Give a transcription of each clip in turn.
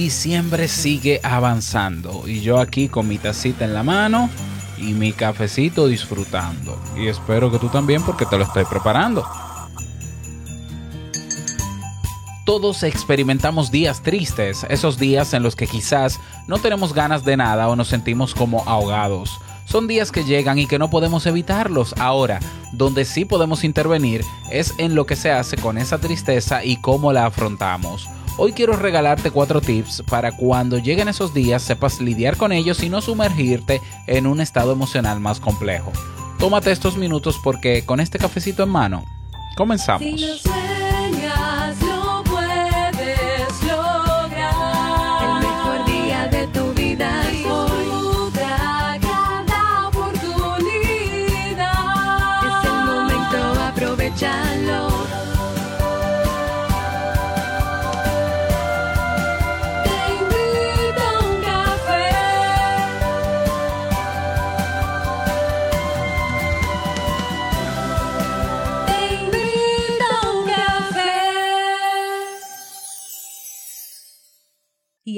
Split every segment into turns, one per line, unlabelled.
diciembre sigue avanzando y yo aquí con mi tacita en la mano y mi cafecito disfrutando. Y espero que tú también porque te lo estoy preparando. Todos experimentamos días tristes, esos días en los que quizás no tenemos ganas de nada o nos sentimos como ahogados. Son días que llegan y que no podemos evitarlos. Ahora, donde sí podemos intervenir es en lo que se hace con esa tristeza y cómo la afrontamos. Hoy quiero regalarte cuatro tips para cuando lleguen esos días sepas lidiar con ellos y no sumergirte en un estado emocional más complejo. Tómate estos minutos porque con este cafecito en mano, comenzamos.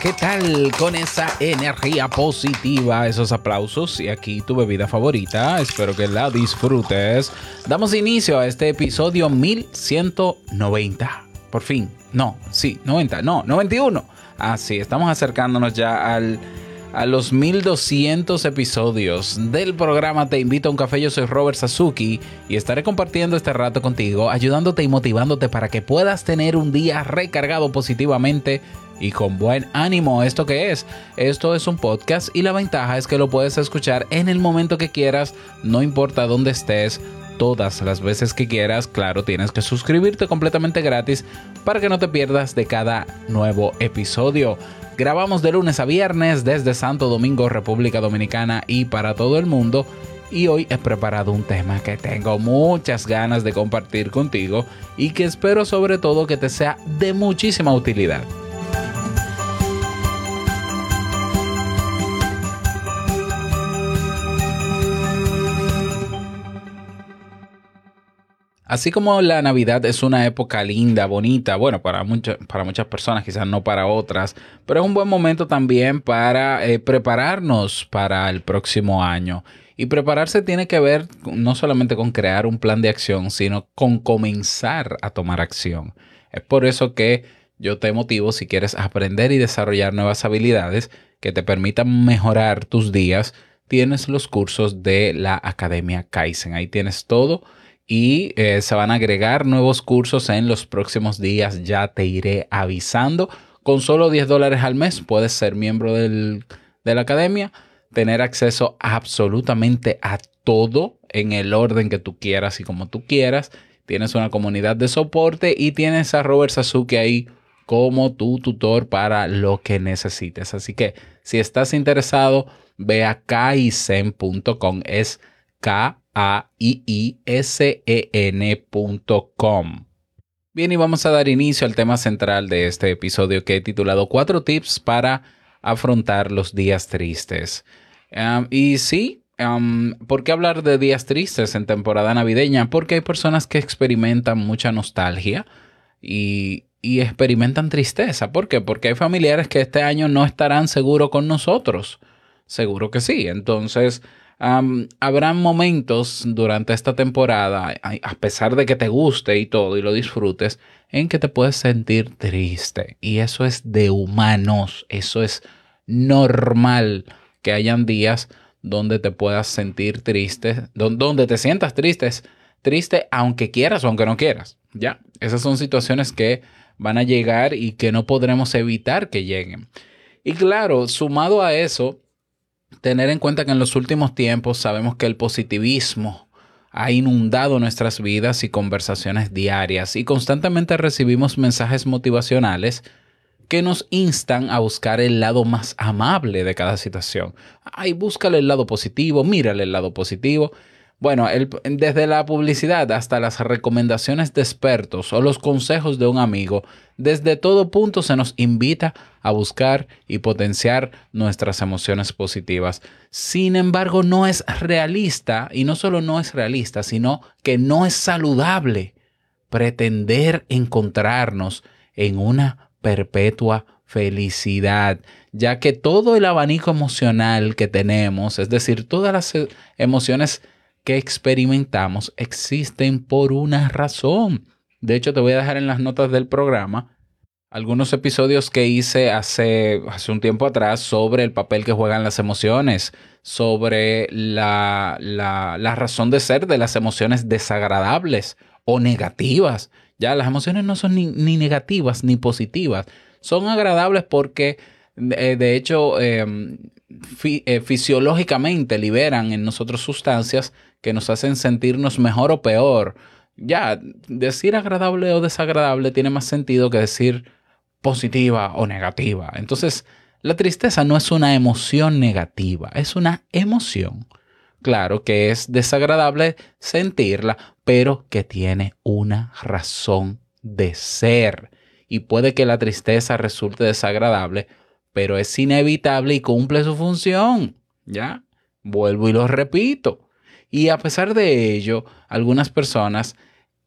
¿Qué tal con esa energía positiva, esos aplausos y aquí tu bebida favorita? Espero que la disfrutes. Damos inicio a este episodio 1190. Por fin, no, sí, 90, no, 91. Ah, sí, estamos acercándonos ya al a los 1200 episodios del programa Te invito a un café. Yo soy Robert Sasuki y estaré compartiendo este rato contigo, ayudándote y motivándote para que puedas tener un día recargado positivamente y con buen ánimo. ¿Esto qué es? Esto es un podcast y la ventaja es que lo puedes escuchar en el momento que quieras, no importa dónde estés. Todas las veces que quieras, claro, tienes que suscribirte completamente gratis para que no te pierdas de cada nuevo episodio. Grabamos de lunes a viernes desde Santo Domingo, República Dominicana y para todo el mundo. Y hoy he preparado un tema que tengo muchas ganas de compartir contigo y que espero sobre todo que te sea de muchísima utilidad. Así como la Navidad es una época linda, bonita, bueno, para, para muchas personas, quizás no para otras, pero es un buen momento también para eh, prepararnos para el próximo año. Y prepararse tiene que ver no solamente con crear un plan de acción, sino con comenzar a tomar acción. Es por eso que yo te motivo si quieres aprender y desarrollar nuevas habilidades que te permitan mejorar tus días, tienes los cursos de la Academia Kaizen. Ahí tienes todo y eh, se van a agregar nuevos cursos en los próximos días. Ya te iré avisando. Con solo 10 dólares al mes puedes ser miembro de la academia, tener acceso absolutamente a todo en el orden que tú quieras y como tú quieras. Tienes una comunidad de soporte y tienes a Robert Sasuke ahí como tu tutor para lo que necesites. Así que si estás interesado, ve a kaizen.com. Es K a i i s e ncom Bien, y vamos a dar inicio al tema central de este episodio que he titulado Cuatro tips para afrontar los días tristes. y sí, ¿por qué hablar de días tristes en temporada navideña? Porque hay personas que experimentan mucha nostalgia y, y experimentan tristeza. ¿Por qué? Porque hay familiares que este año no estarán seguros con nosotros. Seguro que sí. Entonces, habrán momentos durante esta temporada, a pesar de que te guste y todo y lo disfrutes, en que te puedes sentir triste. Y eso es de humanos, eso es normal que hayan días donde te puedas sentir triste, donde te sientas triste, triste aunque quieras o aunque no quieras. Ya, esas son situaciones que van a llegar y que no podremos evitar que lleguen. Y claro, sumado a eso, tener en cuenta que en los últimos tiempos sabemos que el positivismo ha inundado nuestras vidas y conversaciones diarias y constantemente recibimos mensajes motivacionales que nos instan a buscar el lado más amable de cada situación. Ay, búscale el lado positivo, mírale el lado positivo. Bueno, desde la publicidad hasta las recomendaciones de expertos o los consejos de un amigo, desde todo punto se nos invita a buscar y potenciar nuestras emociones positivas. Sin embargo, no es realista, y no solo no es realista, sino que no es saludable pretender encontrarnos en una perpetua felicidad, ya que todo el abanico emocional que tenemos, es decir, todas las emociones que experimentamos existen por una razón. De hecho, te voy a dejar en las notas del programa algunos episodios que hice hace, hace un tiempo atrás sobre el papel que juegan las emociones, sobre la, la, razón de ser de las emociones desagradables o negativas. Ya las emociones no son ni, negativas ni positivas, son agradables porque eh, de hecho em, eh, fisiológicamente liberan en nosotros sustancias que nos hacen sentirnos mejor o peor. Ya, decir agradable o desagradable tiene más sentido que decir positiva o negativa. Entonces, la tristeza no es una emoción negativa, es una emoción. Claro que es desagradable sentirla, pero que tiene una razón de ser. Y puede que la tristeza resulte desagradable, pero es inevitable y cumple su función. ¿Ya? Vuelvo y lo repito. Y a pesar de ello, algunas personas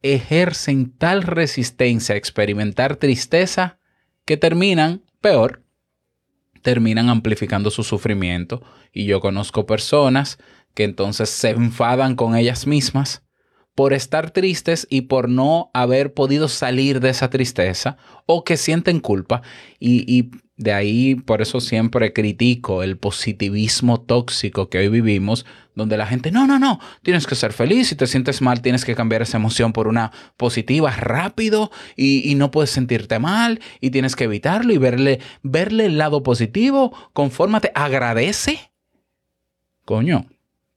ejercen tal resistencia a experimentar tristeza que terminan peor, terminan amplificando su sufrimiento. Y yo conozco personas que entonces se enfadan con ellas mismas por estar tristes y por no haber podido salir de esa tristeza o que sienten culpa y, y de ahí, por eso siempre critico el positivismo tóxico que hoy vivimos, donde la gente, no, no, no, tienes que ser feliz, si te sientes mal, tienes que cambiar esa emoción por una positiva rápido y, no puedes sentirte mal y tienes que evitarlo y verle, verle el lado positivo, confórmate, agradece. Coño,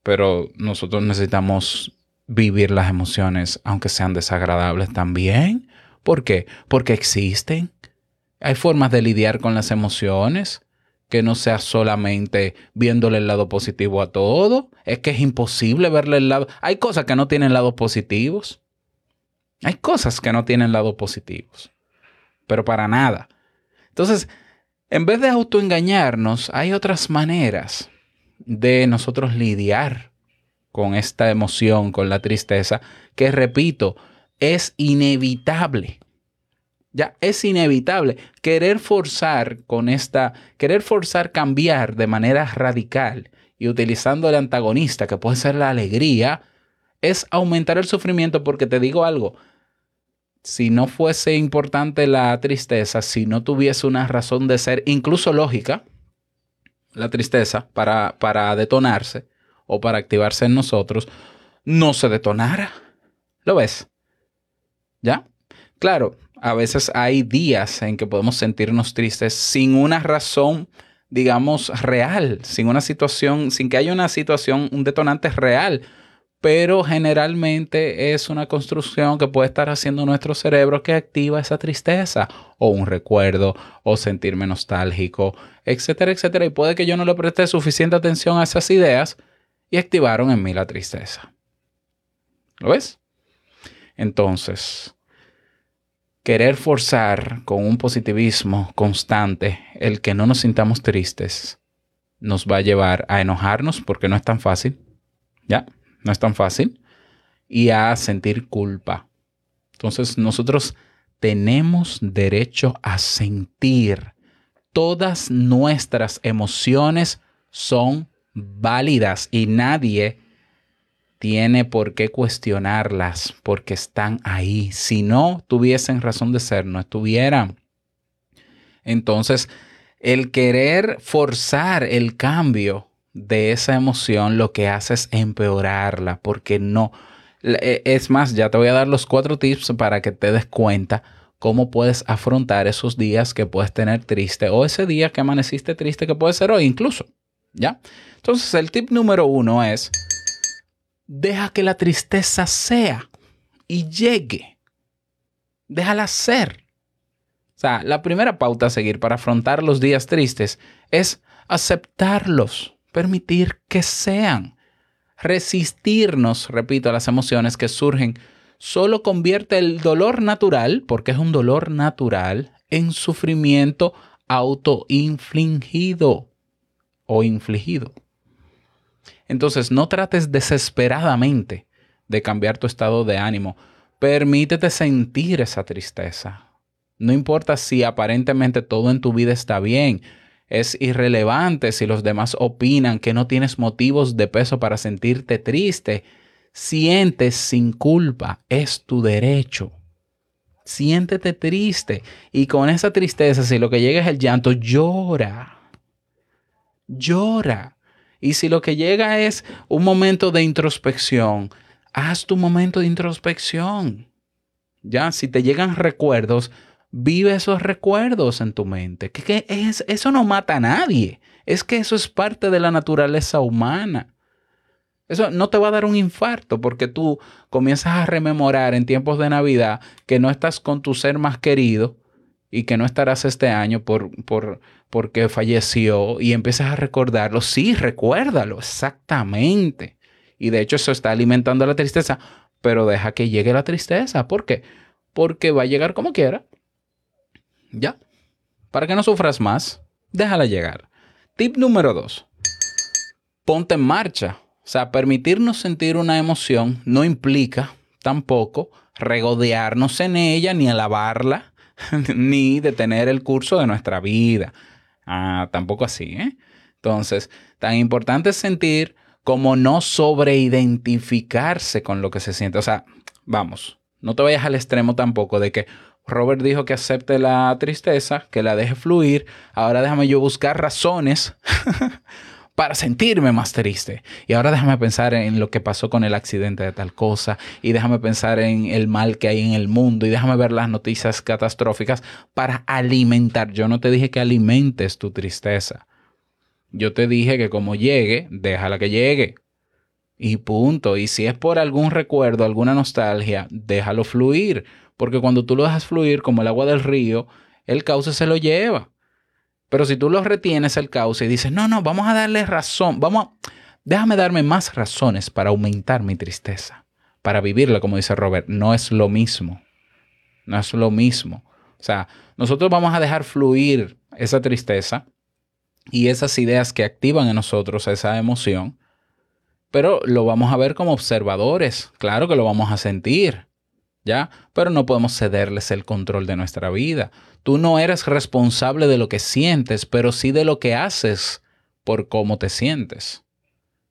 pero nosotros necesitamos vivir las emociones, aunque sean desagradables también. ¿Por qué? Porque existen hay formas de lidiar con las emociones que no sea solamente viéndole el lado positivo a todo. Es que es imposible verle el lado. Hay cosas que no tienen lados positivos. Hay cosas que no tienen lados positivos. Pero para nada. Entonces, en vez de autoengañarnos, hay otras maneras de nosotros lidiar con esta emoción, con la tristeza, que repito, es inevitable. Ya es inevitable querer forzar con esta, querer forzar cambiar de manera radical y utilizando el antagonista que puede ser la alegría, es aumentar el sufrimiento porque te digo algo, si no fuese importante la tristeza, si no tuviese una razón de ser, incluso lógica, la tristeza para, para detonarse o para activarse en nosotros, no se detonara. ¿Lo ves? ¿Ya? Claro, a veces hay días en que podemos sentirnos tristes sin una razón, digamos, real, sin una situación, sin que haya una situación, un detonante real. Pero generalmente es una construcción que puede estar haciendo nuestro cerebro que activa esa tristeza o un recuerdo o sentirme nostálgico, etcétera, etcétera. Y puede que yo no le preste suficiente atención a esas ideas y activaron en mí la tristeza. ¿Lo ves? Entonces, querer forzar con un positivismo constante el que no nos sintamos tristes nos va a llevar a enojarnos porque no es tan fácil, ¿ya? No es tan fácil, y a sentir culpa. Entonces nosotros tenemos derecho a sentir. Todas nuestras emociones son válidas y nadie tiene por qué cuestionarlas porque están ahí. Si no tuviesen razón de ser, no estuvieran. Entonces, el querer forzar el cambio de esa emoción lo que hace es empeorarla porque no. E, es más, ya te voy a dar los cuatro tips para que te des cuenta cómo puedes afrontar esos días que puedes tener triste o ese día que amaneciste triste que puede ser hoy incluso. ¿Ya? Entonces, el tip número uno es Deja que la tristeza sea y llegue. Déjala ser. sea, la primera pauta a seguir para afrontar los días tristes es aceptarlos, permitir que sean. Resistirnos, repito, a las emociones que surgen solo convierte el dolor natural, porque es un dolor natural, en sufrimiento autoinfligido o infligido. Entonces, no trates desesperadamente de cambiar tu estado de ánimo. Permítete sentir esa tristeza. No importa si aparentemente todo en tu vida está bien. Es irrelevante si los demás opinan que no tienes motivos de peso para sentirte triste sientes sin culpa, es tu derecho. Siéntete triste y con esa tristeza, si lo que llega es el llanto, llora. Llora. Y si lo que llega es un momento de introspección, haz tu momento de introspección. Ya, si te llegan recuerdos, vive esos recuerdos en tu mente. Que, es, eso no mata a nadie. Es que eso es parte de la naturaleza humana. Eso no te va a dar un infarto porque tú comienzas a rememorar en tiempos de Navidad que no estás con tu ser más querido y que no estarás este año por, por, porque falleció y empiezas a recordarlo. Sí, recuérdalo, exactamente. Y de hecho eso está alimentando la tristeza, pero deja que llegue la tristeza. ¿Por qué? Porque va a llegar como quiera. Ya. Para que no sufras más, déjala llegar. Tip número dos. Ponte en marcha. O sea, permitirnos sentir una emoción no implica tampoco regodearnos en ella, ni alabarla, ni detener el curso de nuestra vida. Ah, tampoco así, ¿eh? Entonces, tan importante es sentir como no sobreidentificarse con lo que se siente. O sea, vamos, no te vayas al extremo tampoco de que Robert dijo que acepte la tristeza, que la deje fluir. Ahora déjame yo buscar razones para sentirme más triste. Y ahora déjame pensar en lo que pasó con el accidente de tal cosa y déjame pensar en el mal que hay en el mundo y déjame ver las noticias catastróficas para alimentar. Yo no te dije que alimentes tu tristeza. Yo te dije que como llegue, déjala que llegue. Y punto. Y si es por algún recuerdo, alguna nostalgia, déjalo fluir. Porque cuando tú lo dejas fluir como el agua del río, el cauce se lo lleva. Pero si tú lo retienes el cauce y dices, no, no, vamos a darle razón, vamos a, déjame darme más razones para aumentar mi tristeza, para vivirla, como dice Robert, no es lo mismo. No es lo mismo. O sea, nosotros vamos a dejar fluir esa tristeza y esas ideas que activan en nosotros esa emoción, pero lo vamos a ver como observadores. Claro que lo vamos a sentir, ¿ya? Pero no podemos cederles el control de nuestra vida. Tú no eres responsable de lo que sientes, pero sí de lo que haces por cómo te sientes.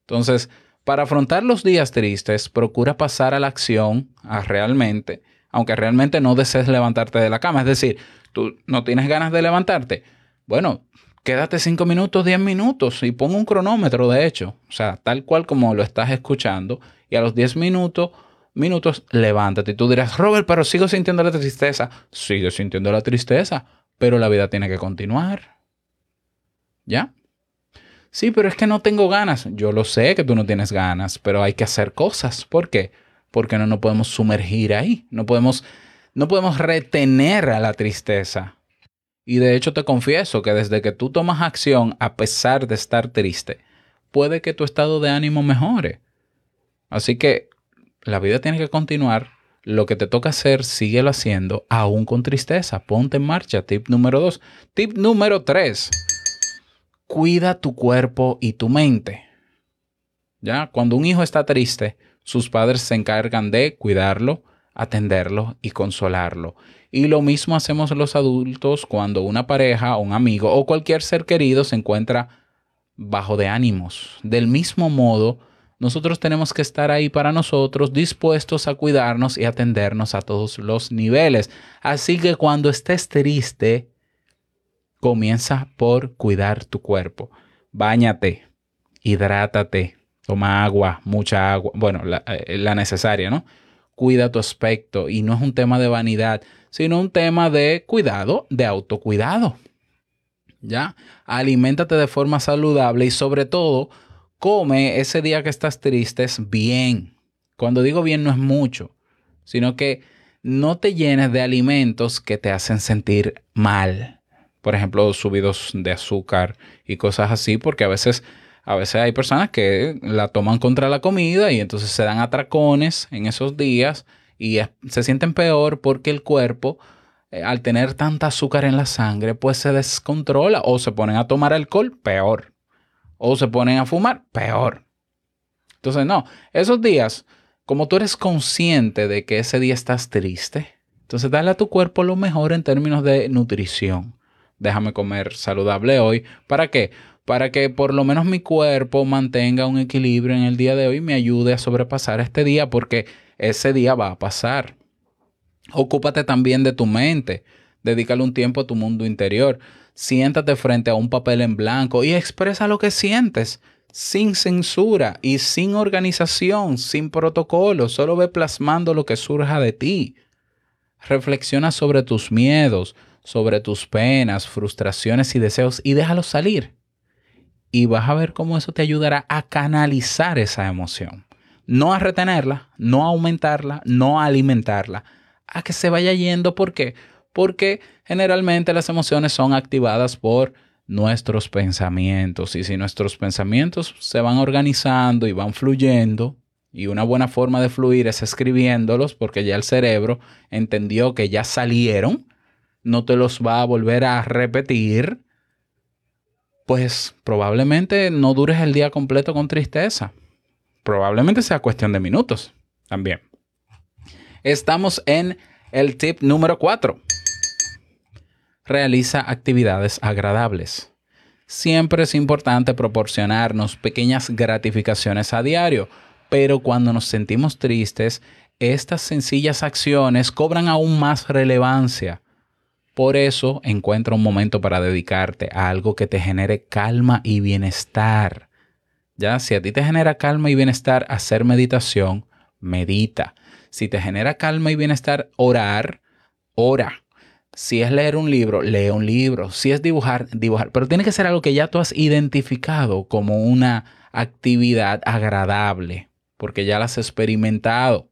Entonces, para afrontar los días tristes, procura pasar a la acción, a realmente, aunque realmente no desees levantarte de la cama. Es decir, tú no tienes ganas de levantarte. Bueno, quédate cinco minutos, diez minutos y pon un cronómetro, de hecho. O sea, tal cual como lo estás escuchando. Y a los diez minutos minutos, levántate. Y tú dirás, Robert, pero sigo sintiendo la tristeza. Sigue sintiendo la tristeza, pero la vida tiene que continuar. ¿Ya? Sí, pero es que no tengo ganas. Yo lo sé que tú no tienes ganas, pero hay que hacer cosas. ¿Por qué? Porque no nos podemos sumergir ahí. No podemos, no podemos retener a la tristeza. Y de hecho te confieso que desde que tú tomas acción a pesar de estar triste, puede que tu estado de ánimo mejore. Así que la vida tiene que continuar. Lo que te toca hacer, síguelo haciendo, aún con tristeza. Ponte en marcha. Tip número dos. Tip número tres. Cuida tu cuerpo y tu mente. ¿Ya? Cuando un hijo está triste, sus padres se encargan de cuidarlo, atenderlo y consolarlo. Y lo mismo hacemos los adultos cuando una pareja, un amigo o cualquier ser querido se encuentra bajo de ánimos. Del mismo modo, nosotros tenemos que estar ahí para nosotros, dispuestos a cuidarnos y atendernos a todos los niveles. Así que cuando estés triste, comienza por cuidar tu cuerpo. Báñate, hidrátate, toma agua, mucha agua, bueno, la, eh, necesaria, ¿no? Cuida tu aspecto y no es un tema de vanidad, sino un tema de cuidado, de autocuidado. ¿Ya? Aliméntate de forma saludable y sobre todo, come ese día que estás triste bien. Cuando digo bien no es mucho, sino que no te llenes de alimentos que te hacen sentir mal. Por ejemplo, subidos de azúcar y cosas así, porque a veces, a veces hay personas que la toman contra la comida y entonces se dan atracones en esos días y se sienten peor porque el cuerpo, eh, al tener tanta azúcar en la sangre, pues se descontrola o se ponen a tomar alcohol, peor. O se ponen a fumar, peor. Entonces, no, esos días como tú eres consciente de que ese día estás triste, entonces dale a tu cuerpo lo mejor en términos de nutrición. Déjame comer saludable hoy. ¿Para qué? Para que por lo menos mi cuerpo mantenga un equilibrio en el día de hoy y me ayude a sobrepasar este día porque ese día va a pasar. Ocúpate también de tu mente. Dedícale un tiempo a tu mundo interior. Siéntate frente a un papel en blanco y expresa lo que sientes sin censura y sin organización, sin protocolo, solo ve plasmando lo que surja de ti. Reflexiona sobre tus miedos, sobre tus penas, frustraciones y deseos y déjalos salir. Y vas a ver cómo eso te ayudará a canalizar esa emoción. No a retenerla, no a aumentarla, no a alimentarla, a que se vaya yendo. ¿Por qué? Porque generalmente las emociones son activadas por nuestros pensamientos. Y si nuestros pensamientos se van organizando y van fluyendo, y una buena forma de fluir es escribiéndolos porque ya el cerebro entendió que ya salieron, no te los va a volver a repetir, pues probablemente no dures el día completo con tristeza. Probablemente sea cuestión de minutos también. Estamos en el tip número 4 realiza actividades agradables. Siempre es importante proporcionarnos pequeñas gratificaciones a diario, pero cuando nos sentimos tristes, estas sencillas acciones cobran aún más relevancia. Por eso encuentra un momento para dedicarte a algo que te genere calma y bienestar. Ya, si a ti te genera calma y bienestar hacer meditación, medita. Si te genera calma y bienestar orar, ora. Si es leer un libro, lee un libro. Si es dibujar, dibujar. Pero tiene que ser algo que ya tú has identificado como una actividad agradable, porque ya la has experimentado.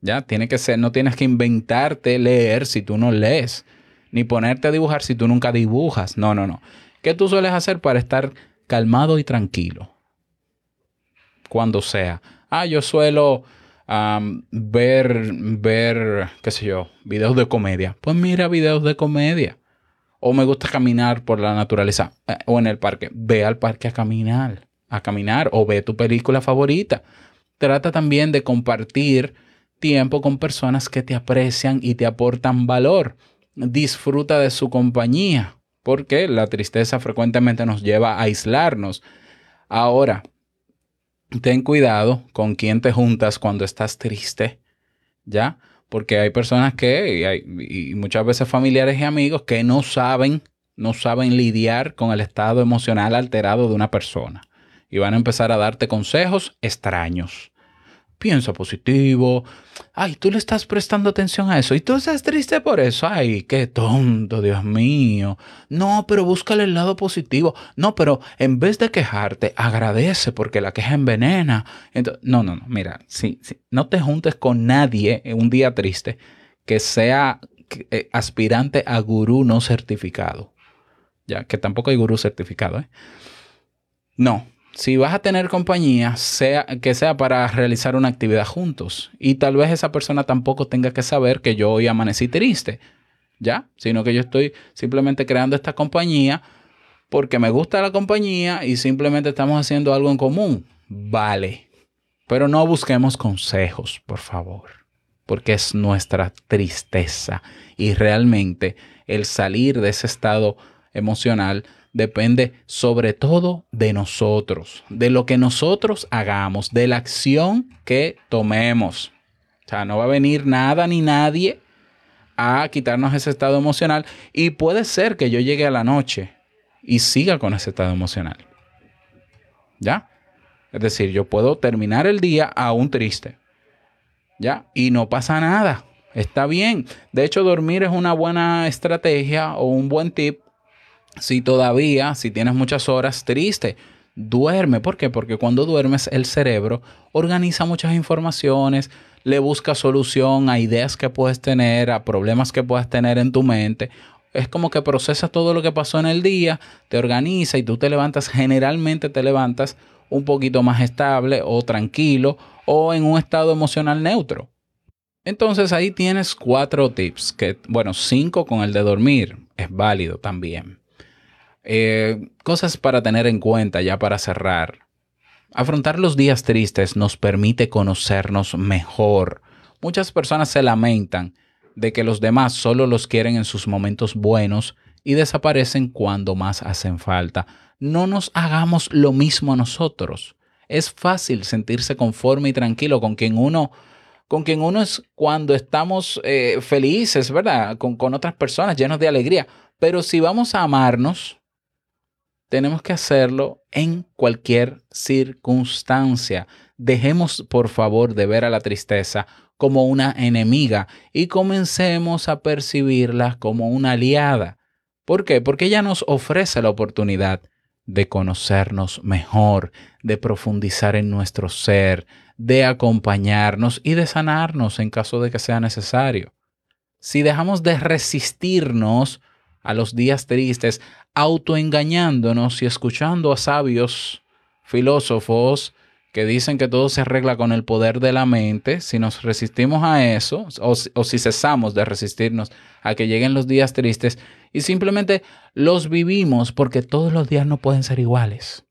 Ya tiene que ser, no tienes que inventarte leer si tú no lees, ni ponerte a dibujar si tú nunca dibujas. No, no, no. ¿Qué tú sueles hacer para estar calmado y tranquilo? Cuando sea. Ah, yo suelo ver, ver, qué sé yo, videos de comedia. Pues mira videos de comedia. O me gusta caminar por la naturaleza eh, o en el parque. Ve al parque a caminar, a caminar o ve tu película favorita. Trata también de compartir tiempo con personas que te aprecian y te aportan valor. Disfruta de su compañía, porque la tristeza frecuentemente nos lleva a aislarnos. Ahora, ten cuidado con quién te juntas cuando estás triste, ¿ya? Porque hay personas que, y, hay, y muchas veces familiares y amigos que no saben, no saben lidiar con el estado emocional alterado de una persona. Y van a empezar a darte consejos extraños piensa positivo. Ay, tú le estás prestando atención a eso y tú estás triste por eso. Ay, qué tonto, Dios mío. No, pero búscale el lado positivo. No, pero en vez de quejarte, agradece porque la queja envenena. Entonces, no, no, no. Mira, sí, sí, no te juntes con nadie en un día triste que sea eh, aspirante a gurú no certificado. Ya, que tampoco hay gurú certificado, ¿eh? No, si vas a tener compañía, sea que sea para realizar una actividad juntos. Y tal vez esa persona tampoco tenga que saber que yo hoy amanecí triste, ¿ya? Sino que yo estoy simplemente creando esta compañía porque me gusta la compañía y simplemente estamos haciendo algo en común. Vale. Pero no busquemos consejos, por favor, porque es nuestra tristeza y realmente el salir de ese estado emocional depende sobre todo de nosotros, de lo que nosotros hagamos, de la acción que tomemos. O sea, no va a venir nada ni nadie a quitarnos ese estado emocional y puede ser que yo llegue a la noche y siga con ese estado emocional. ¿Ya? Es decir, yo puedo terminar el día aún triste. ¿Ya? Y no pasa nada. Está bien. De hecho, dormir es una buena estrategia o un buen tip si todavía, si tienes muchas horas triste, duerme. ¿Por qué? Porque cuando duermes el cerebro organiza muchas informaciones, le buscas solución a ideas que puedes tener, a problemas que puedas tener en tu mente. Es como que procesas todo lo que pasó en el día, te organiza y tú te levantas, generalmente te levantas un poquito más estable o tranquilo o en un estado emocional neutro. Entonces ahí tienes cuatro tips, que bueno, cinco con el de dormir, es válido también. Eh, cosas para tener en cuenta ya para cerrar. Afrontar los días tristes nos permite conocernos mejor. Muchas personas se lamentan de que los demás solo los quieren en sus momentos buenos y desaparecen cuando más hacen falta. No nos hagamos lo mismo a nosotros. Es fácil sentirse conforme y tranquilo con quien uno, con quien uno es cuando estamos eh, felices, ¿verdad? Con, con otras personas llenos de alegría. Pero si vamos a amarnos, tenemos que hacerlo en cualquier circunstancia. Dejemos, por favor, de ver a la tristeza como una enemiga y comencemos a percibirla como una aliada. ¿Por qué? Porque ella nos ofrece la oportunidad de conocernos mejor, de profundizar en nuestro ser, de acompañarnos y de sanarnos en caso de que sea necesario. Si dejamos de resistirnos a los días tristes, autoengañándonos y escuchando a sabios filósofos que dicen que todo se arregla con el poder de la mente, si nos resistimos a eso, o, si cesamos de resistirnos a que lleguen los días tristes y simplemente los vivimos, porque todos los días no pueden ser iguales.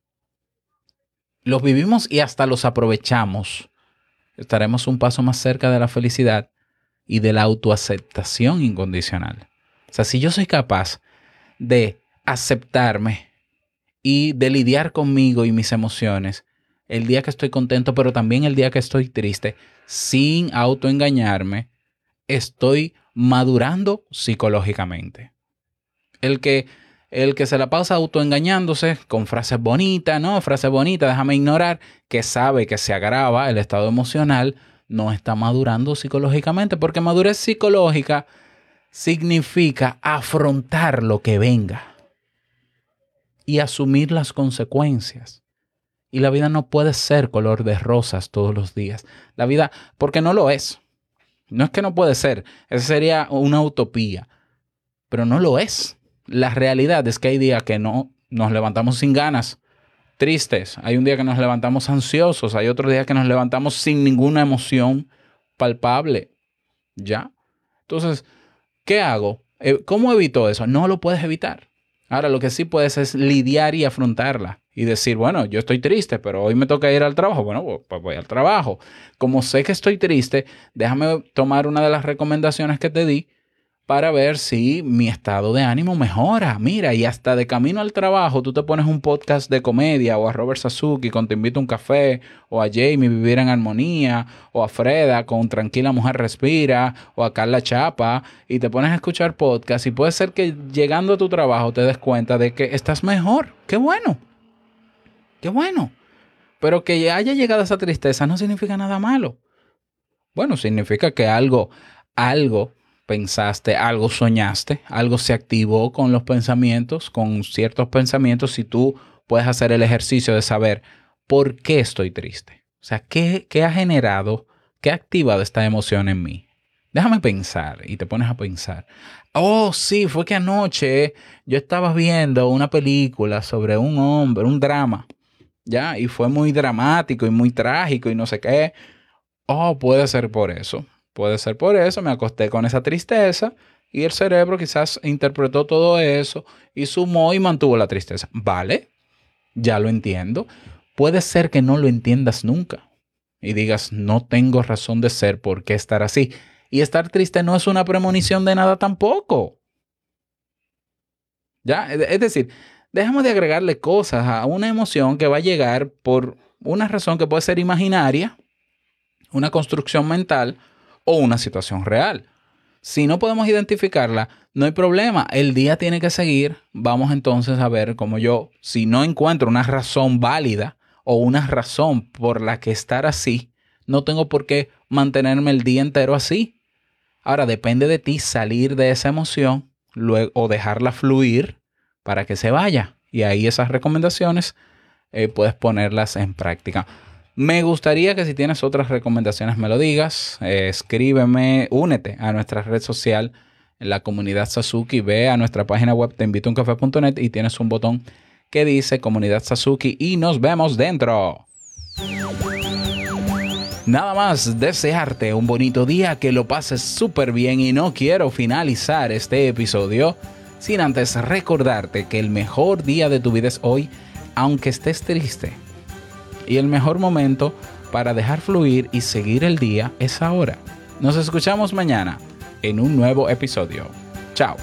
Los vivimos y hasta los aprovechamos. Estaremos un paso más cerca de la felicidad y de la autoaceptación incondicional. O sea, si yo soy capaz de aceptarme y de lidiar conmigo y mis emociones el día que estoy contento, pero también el día que estoy triste, sin autoengañarme, estoy madurando psicológicamente. El que, el que se la pasa autoengañándose con frases bonitas, ¿no? Frases bonitas, déjame ignorar, que sabe que se agrava el estado emocional, no está madurando psicológicamente, porque madurez psicológica significa afrontar lo que venga y asumir las consecuencias. Y la vida no puede ser color de rosas todos los días. La vida, porque no lo es. No es que no puede ser, esa sería una utopía, pero no lo es. La realidad es que hay días que no nos levantamos sin ganas, tristes, hay un día que nos levantamos ansiosos, hay otro día que nos levantamos sin ninguna emoción palpable. ¿Ya? Entonces, ¿qué hago? Eh, ¿Cómo evito eso? No lo puedes evitar. Ahora, lo que sí puedes es lidiar y afrontarla y decir, bueno, yo estoy triste, pero hoy me toca ir al trabajo. Bueno, pues, pues voy al trabajo. Como sé que estoy triste, déjame tomar una de las recomendaciones que te di para ver si mi estado de ánimo mejora. Mira, y hasta de camino al trabajo, tú te pones un podcast de comedia o a Robert Sasuki con Te invito a un café, o a Jamie Vivir en Armonía, o a Freda con Tranquila Mujer Respira, o a Carla Chapa, y te pones a escuchar podcast y puede ser que llegando a tu trabajo te des cuenta de que estás mejor. ¡Qué bueno! ¡Qué bueno! Pero que haya llegado esa tristeza no significa nada malo. Bueno, significa que algo, algo pensaste, algo soñaste, algo se activó con los pensamientos, con ciertos pensamientos, si tú puedes hacer el ejercicio de saber por qué estoy triste. O sea, ¿qué, qué ha generado, qué ha activado esta emoción en mí? Déjame pensar y te pones a pensar. Oh, sí, fue que anoche yo estaba viendo una película sobre un hombre, un drama, ¿ya? Y fue muy dramático y muy trágico y no sé qué. Oh, puede ser por eso. Puede ser por eso, me acosté con esa tristeza y el cerebro quizás interpretó todo eso y sumó y mantuvo la tristeza. Vale, ya lo entiendo. Puede ser que no lo entiendas nunca y digas, no tengo razón de ser, ¿por qué estar así? Y estar triste no es una premonición de nada tampoco. ¿Ya? Es decir, dejamos de agregarle cosas a una emoción que va a llegar por una razón que puede ser imaginaria, una construcción mental, o una situación real. Si no podemos identificarla, no hay problema. El día tiene que seguir. Vamos entonces a ver cómo yo, si no encuentro una razón válida o una razón por la que estar así, no tengo por qué mantenerme el día entero así. Ahora depende de ti salir de esa emoción luego, o dejarla fluir para que se vaya. Y ahí esas recomendaciones eh, puedes ponerlas en práctica. Me gustaría que si tienes otras recomendaciones me lo digas. Escríbeme, únete a nuestra red social, la comunidad Sasuki. Ve a nuestra página web te invito y tienes un botón que dice comunidad Sasuki y nos vemos dentro. Nada más desearte un bonito día, que lo pases súper bien y no quiero finalizar este episodio sin antes recordarte que el mejor día de tu vida es hoy, aunque estés triste. Y el mejor momento para dejar fluir y seguir el día es ahora. Nos escuchamos mañana en un nuevo episodio. Chao.